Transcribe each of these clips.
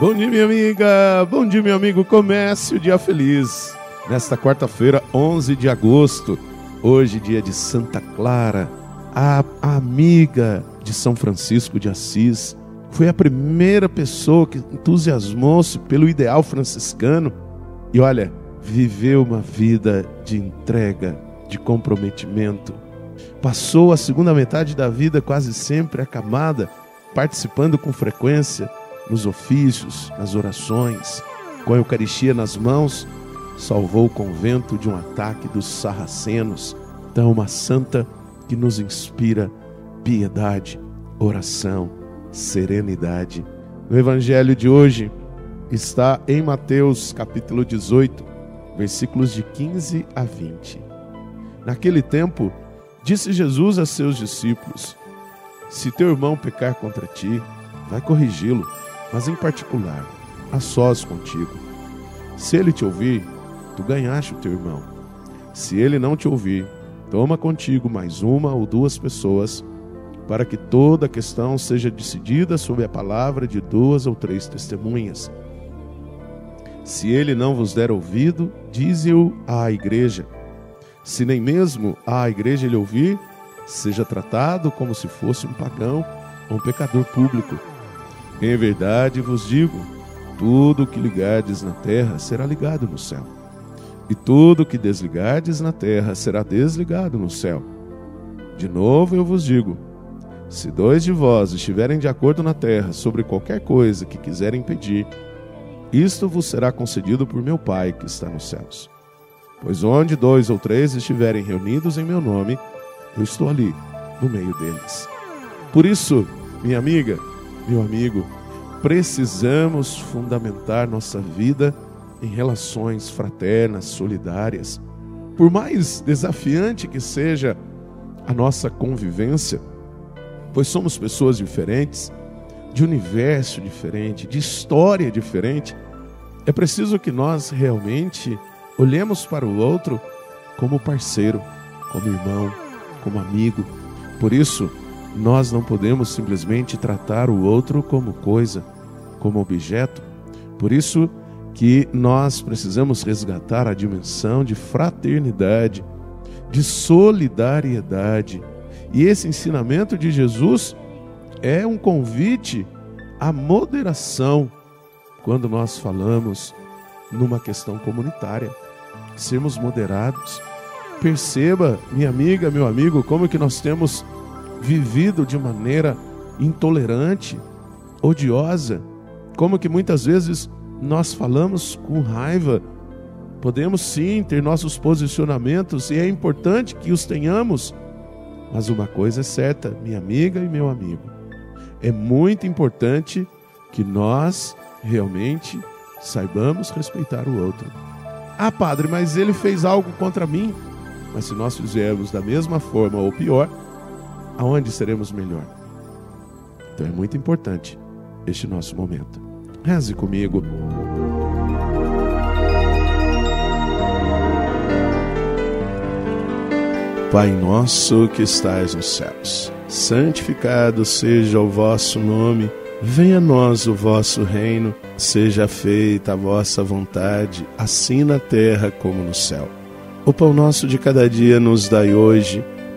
Bom dia, minha amiga. Bom dia, meu amigo. Comece o dia feliz. Nesta quarta-feira, 11 de agosto, hoje, dia de Santa Clara, a amiga de São Francisco de Assis. Foi a primeira pessoa que entusiasmou-se pelo ideal franciscano e, olha, viveu uma vida de entrega, de comprometimento. Passou a segunda metade da vida quase sempre acamada, participando com frequência nos ofícios, nas orações, com a Eucaristia nas mãos, salvou o convento de um ataque dos sarracenos. Então, uma santa que nos inspira piedade, oração, serenidade. No Evangelho de hoje está em Mateus capítulo 18, versículos de 15 a 20. Naquele tempo, disse Jesus a seus discípulos: Se teu irmão pecar contra ti, vai corrigi-lo mas em particular, a sós contigo. Se ele te ouvir, tu ganhaste o teu irmão. Se ele não te ouvir, toma contigo mais uma ou duas pessoas, para que toda a questão seja decidida sob a palavra de duas ou três testemunhas. Se ele não vos der ouvido, dize-o à igreja. Se nem mesmo à igreja ele ouvir, seja tratado como se fosse um pagão ou um pecador público em verdade vos digo: tudo o que ligardes na terra será ligado no céu, e tudo o que desligardes na terra será desligado no céu. De novo eu vos digo: se dois de vós estiverem de acordo na terra sobre qualquer coisa que quiserem pedir, isto vos será concedido por meu Pai que está nos céus. Pois onde dois ou três estiverem reunidos em meu nome, eu estou ali, no meio deles. Por isso, minha amiga, meu amigo, precisamos fundamentar nossa vida em relações fraternas, solidárias. Por mais desafiante que seja a nossa convivência, pois somos pessoas diferentes, de universo diferente, de história diferente, é preciso que nós realmente olhemos para o outro como parceiro, como irmão, como amigo. Por isso, nós não podemos simplesmente tratar o outro como coisa, como objeto. Por isso que nós precisamos resgatar a dimensão de fraternidade, de solidariedade. E esse ensinamento de Jesus é um convite à moderação quando nós falamos numa questão comunitária. Sermos moderados. Perceba, minha amiga, meu amigo, como que nós temos vivido de maneira intolerante, odiosa, como que muitas vezes nós falamos com raiva. Podemos sim ter nossos posicionamentos e é importante que os tenhamos, mas uma coisa é certa, minha amiga e meu amigo, é muito importante que nós realmente saibamos respeitar o outro. Ah, padre, mas ele fez algo contra mim. Mas se nós fizermos da mesma forma ou pior, aonde seremos melhor. Então é muito importante este nosso momento. Reze comigo. Pai nosso que estais nos céus, santificado seja o vosso nome, venha a nós o vosso reino, seja feita a vossa vontade, assim na terra como no céu. O pão nosso de cada dia nos dai hoje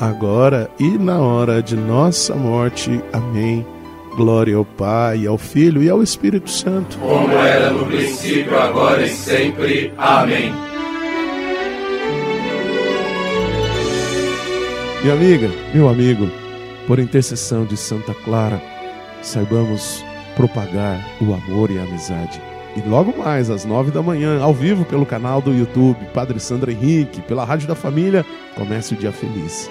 agora e na hora de nossa morte. Amém. Glória ao Pai, ao Filho e ao Espírito Santo. Como era no princípio, agora e sempre. Amém. Minha amiga, meu amigo, por intercessão de Santa Clara, saibamos propagar o amor e a amizade. E logo mais, às nove da manhã, ao vivo pelo canal do YouTube Padre Sandro Henrique, pela Rádio da Família, comece o dia feliz.